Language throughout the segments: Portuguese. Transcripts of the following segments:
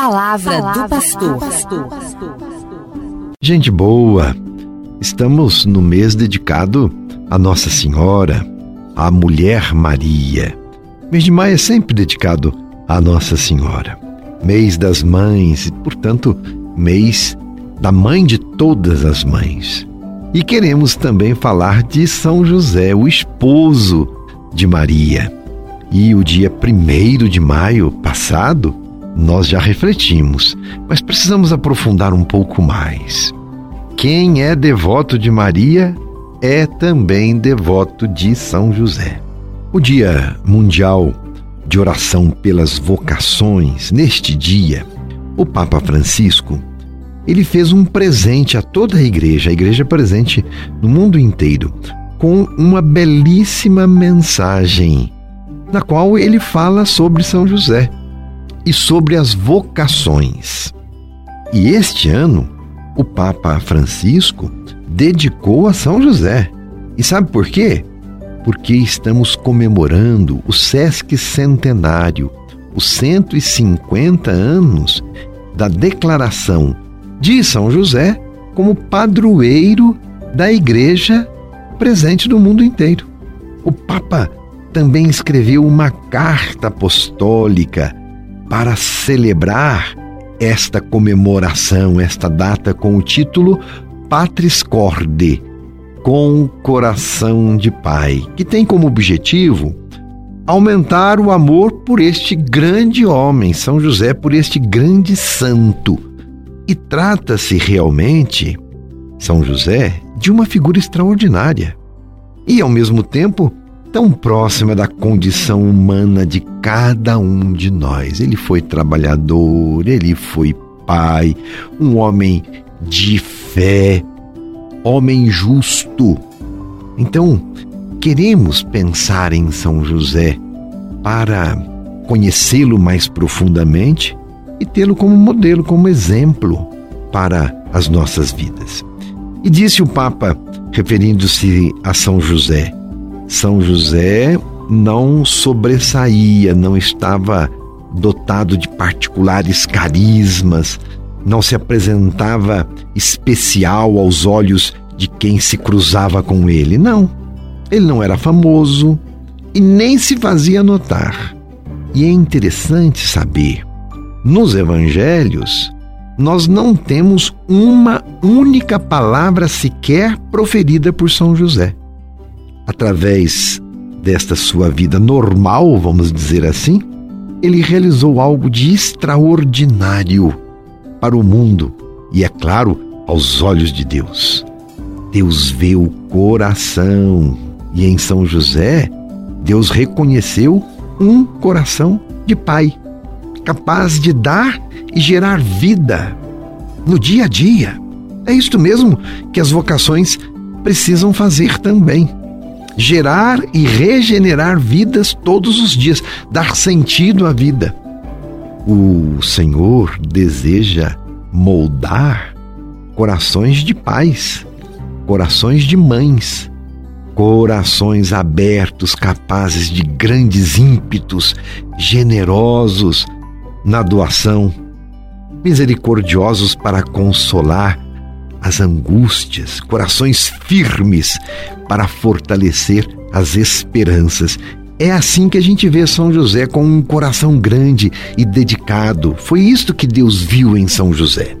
palavra, palavra do pastor. Gente boa, estamos no mês dedicado a Nossa Senhora, a Mulher Maria. Mês de maio é sempre dedicado a Nossa Senhora. Mês das mães e, portanto, mês da mãe de todas as mães. E queremos também falar de São José, o esposo de Maria. E o dia 1 de maio passado, nós já refletimos, mas precisamos aprofundar um pouco mais. Quem é devoto de Maria é também devoto de São José. O Dia Mundial de Oração pelas Vocações, neste dia, o Papa Francisco ele fez um presente a toda a igreja, a igreja presente no mundo inteiro, com uma belíssima mensagem, na qual ele fala sobre São José e sobre as vocações. E este ano, o Papa Francisco dedicou a São José. E sabe por quê? Porque estamos comemorando o Sesc Centenário, os 150 anos da declaração de São José como padroeiro da igreja presente no mundo inteiro. O Papa também escreveu uma carta apostólica para celebrar esta comemoração, esta data com o título Patris Corde, com coração de pai, que tem como objetivo aumentar o amor por este grande homem, São José, por este grande santo. E trata-se realmente, São José, de uma figura extraordinária. E, ao mesmo tempo, tão próxima da condição humana de cada um de nós. Ele foi trabalhador, ele foi pai, um homem de fé, homem justo. Então, queremos pensar em São José para conhecê-lo mais profundamente e tê-lo como modelo, como exemplo para as nossas vidas. E disse o Papa, referindo-se a São José: são José não sobressaía, não estava dotado de particulares carismas, não se apresentava especial aos olhos de quem se cruzava com ele. Não. Ele não era famoso e nem se fazia notar. E é interessante saber, nos evangelhos, nós não temos uma única palavra sequer proferida por São José através desta sua vida normal, vamos dizer assim, ele realizou algo de extraordinário para o mundo e, é claro, aos olhos de Deus. Deus vê o coração e em São José, Deus reconheceu um coração de pai, capaz de dar e gerar vida no dia a dia. É isto mesmo que as vocações precisam fazer também gerar e regenerar vidas todos os dias, dar sentido à vida. O Senhor deseja moldar corações de pais, corações de mães, corações abertos, capazes de grandes ímpetos, generosos na doação, misericordiosos para consolar as angústias, corações firmes para fortalecer as esperanças. É assim que a gente vê São José com um coração grande e dedicado. Foi isto que Deus viu em São José.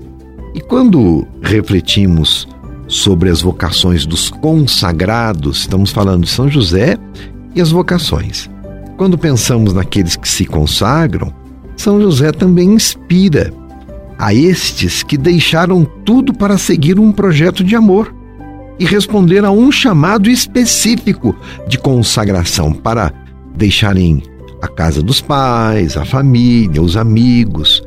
E quando refletimos sobre as vocações dos consagrados, estamos falando de São José e as vocações. Quando pensamos naqueles que se consagram, São José também inspira a estes que deixaram tudo para seguir um projeto de amor e responder a um chamado específico de consagração para deixarem a casa dos pais, a família, os amigos,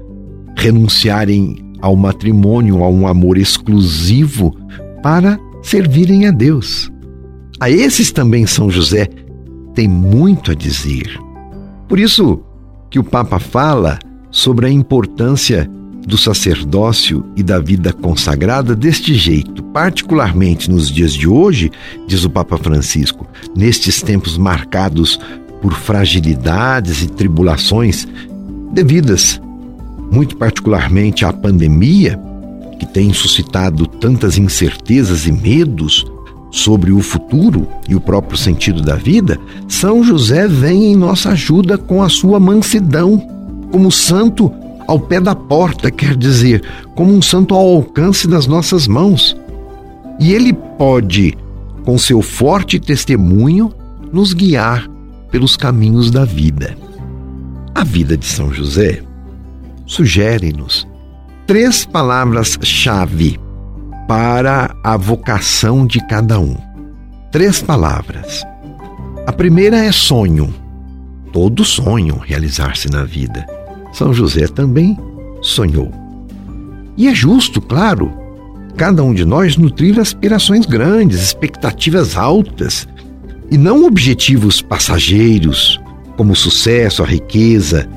renunciarem ao matrimônio, a um amor exclusivo para servirem a Deus. A esses também São José tem muito a dizer. Por isso que o Papa fala sobre a importância do sacerdócio e da vida consagrada deste jeito, particularmente nos dias de hoje, diz o Papa Francisco, nestes tempos marcados por fragilidades e tribulações devidas muito particularmente a pandemia, que tem suscitado tantas incertezas e medos sobre o futuro e o próprio sentido da vida, São José vem em nossa ajuda com a sua mansidão, como santo ao pé da porta, quer dizer, como um santo ao alcance das nossas mãos. E ele pode, com seu forte testemunho, nos guiar pelos caminhos da vida. A vida de São José sugere-nos três palavras-chave para a vocação de cada um. Três palavras. A primeira é sonho. Todos sonham realizar-se na vida. São José também sonhou. E é justo, claro, cada um de nós nutrir aspirações grandes, expectativas altas, e não objetivos passageiros, como o sucesso, a riqueza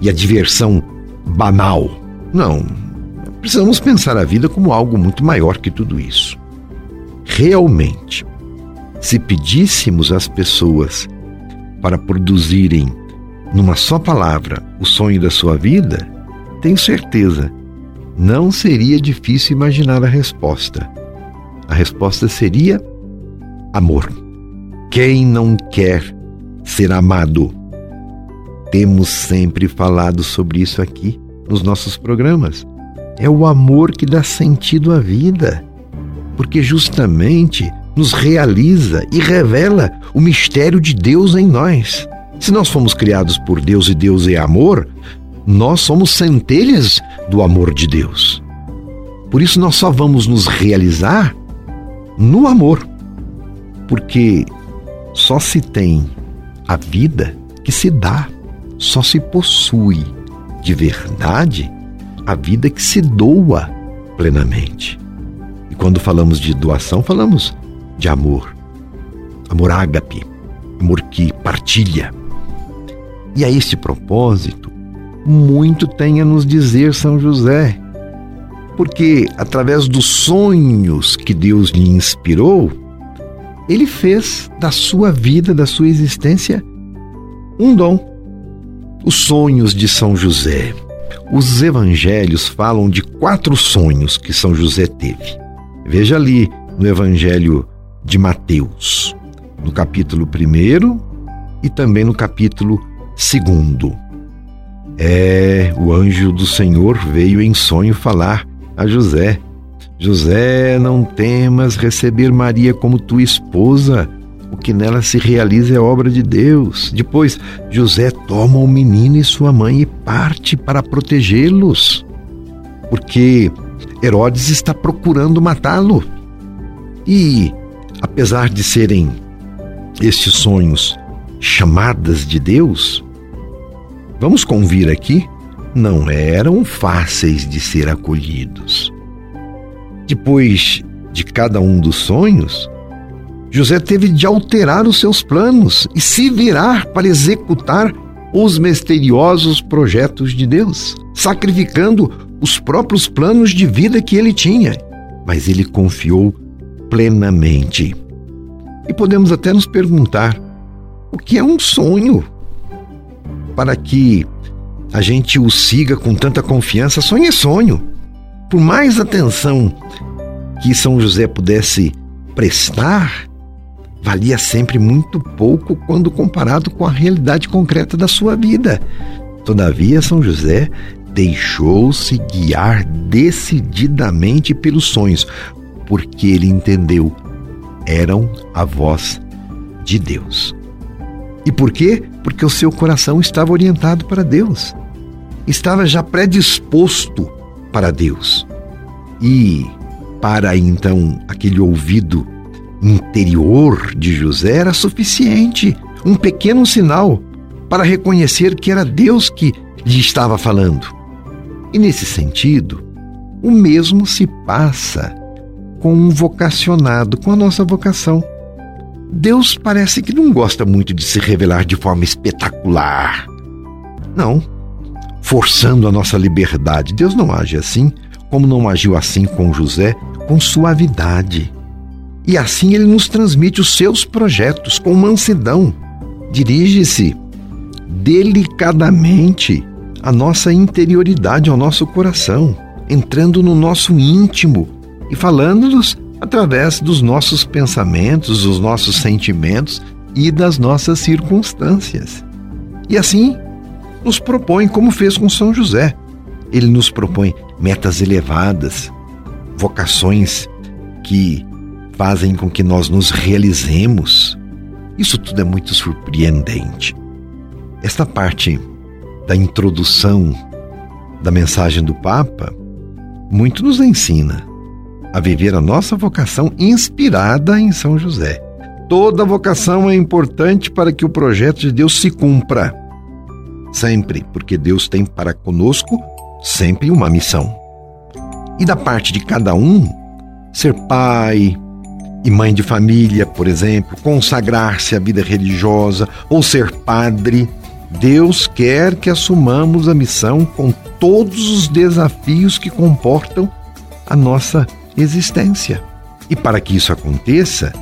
e a diversão banal. Não, Precisamos pensar a vida como algo muito maior que tudo isso. Realmente, se pedíssemos às pessoas para produzirem numa só palavra o sonho da sua vida, tenho certeza, não seria difícil imaginar a resposta. A resposta seria amor. Quem não quer ser amado? Temos sempre falado sobre isso aqui nos nossos programas. É o amor que dá sentido à vida, porque justamente nos realiza e revela o mistério de Deus em nós. Se nós fomos criados por Deus e Deus é amor, nós somos centelhas do amor de Deus. Por isso nós só vamos nos realizar no amor, porque só se tem a vida que se dá, só se possui de verdade a vida que se doa plenamente. E quando falamos de doação, falamos de amor. Amor ágape, amor que partilha. E a este propósito, muito tem a nos dizer São José, porque através dos sonhos que Deus lhe inspirou, ele fez da sua vida, da sua existência, um dom. Os sonhos de São José, os evangelhos falam de quatro sonhos que São José teve. Veja ali no Evangelho de Mateus, no capítulo 1 e também no capítulo 2. É, o anjo do Senhor veio em sonho falar a José: José, não temas receber Maria como tua esposa o que nela se realiza é obra de Deus. Depois, José toma o menino e sua mãe e parte para protegê-los, porque Herodes está procurando matá-lo. E, apesar de serem estes sonhos chamadas de Deus, vamos convir aqui, não eram fáceis de ser acolhidos. Depois de cada um dos sonhos, José teve de alterar os seus planos e se virar para executar os misteriosos projetos de Deus, sacrificando os próprios planos de vida que ele tinha. Mas ele confiou plenamente. E podemos até nos perguntar: o que é um sonho? Para que a gente o siga com tanta confiança, sonho é sonho. Por mais atenção que São José pudesse prestar, valia sempre muito pouco quando comparado com a realidade concreta da sua vida. Todavia, São José deixou-se guiar decididamente pelos sonhos, porque ele entendeu eram a voz de Deus. E por quê? Porque o seu coração estava orientado para Deus. Estava já predisposto para Deus. E para então aquele ouvido interior de José era suficiente, um pequeno sinal para reconhecer que era Deus que lhe estava falando. E nesse sentido, o mesmo se passa com um vocacionado, com a nossa vocação. Deus parece que não gosta muito de se revelar de forma espetacular. Não, forçando a nossa liberdade. Deus não age assim, como não agiu assim com José, com suavidade. E assim ele nos transmite os seus projetos com mansidão. Dirige-se delicadamente à nossa interioridade, ao nosso coração, entrando no nosso íntimo e falando-nos através dos nossos pensamentos, dos nossos sentimentos e das nossas circunstâncias. E assim nos propõe, como fez com São José. Ele nos propõe metas elevadas, vocações que fazem com que nós nos realizemos. Isso tudo é muito surpreendente. Esta parte da introdução da mensagem do Papa muito nos ensina a viver a nossa vocação inspirada em São José. Toda vocação é importante para que o projeto de Deus se cumpra. Sempre, porque Deus tem para conosco sempre uma missão. E da parte de cada um, ser pai e mãe de família, por exemplo, consagrar-se à vida religiosa ou ser padre, Deus quer que assumamos a missão com todos os desafios que comportam a nossa existência. E para que isso aconteça,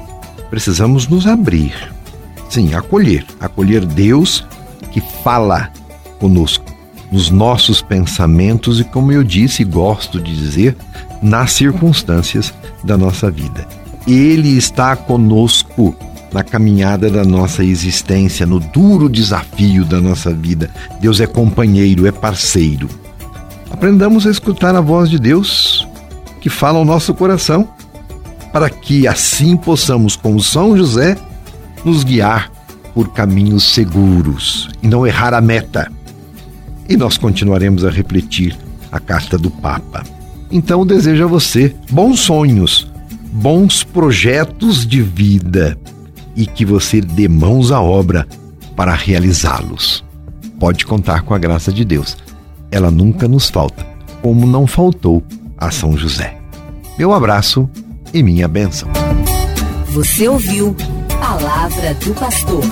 precisamos nos abrir. Sim, acolher, acolher Deus que fala conosco nos nossos pensamentos e, como eu disse e gosto de dizer, nas circunstâncias da nossa vida. Ele está conosco na caminhada da nossa existência, no duro desafio da nossa vida. Deus é companheiro, é parceiro. Aprendamos a escutar a voz de Deus que fala ao nosso coração, para que assim possamos, como São José, nos guiar por caminhos seguros e não errar a meta. E nós continuaremos a refletir a carta do Papa. Então desejo a você bons sonhos, bons projetos de vida e que você dê mãos à obra para realizá-los. Pode contar com a graça de Deus. Ela nunca nos falta, como não faltou a São José. Meu abraço e minha bênção. Você ouviu Palavra do Pastor.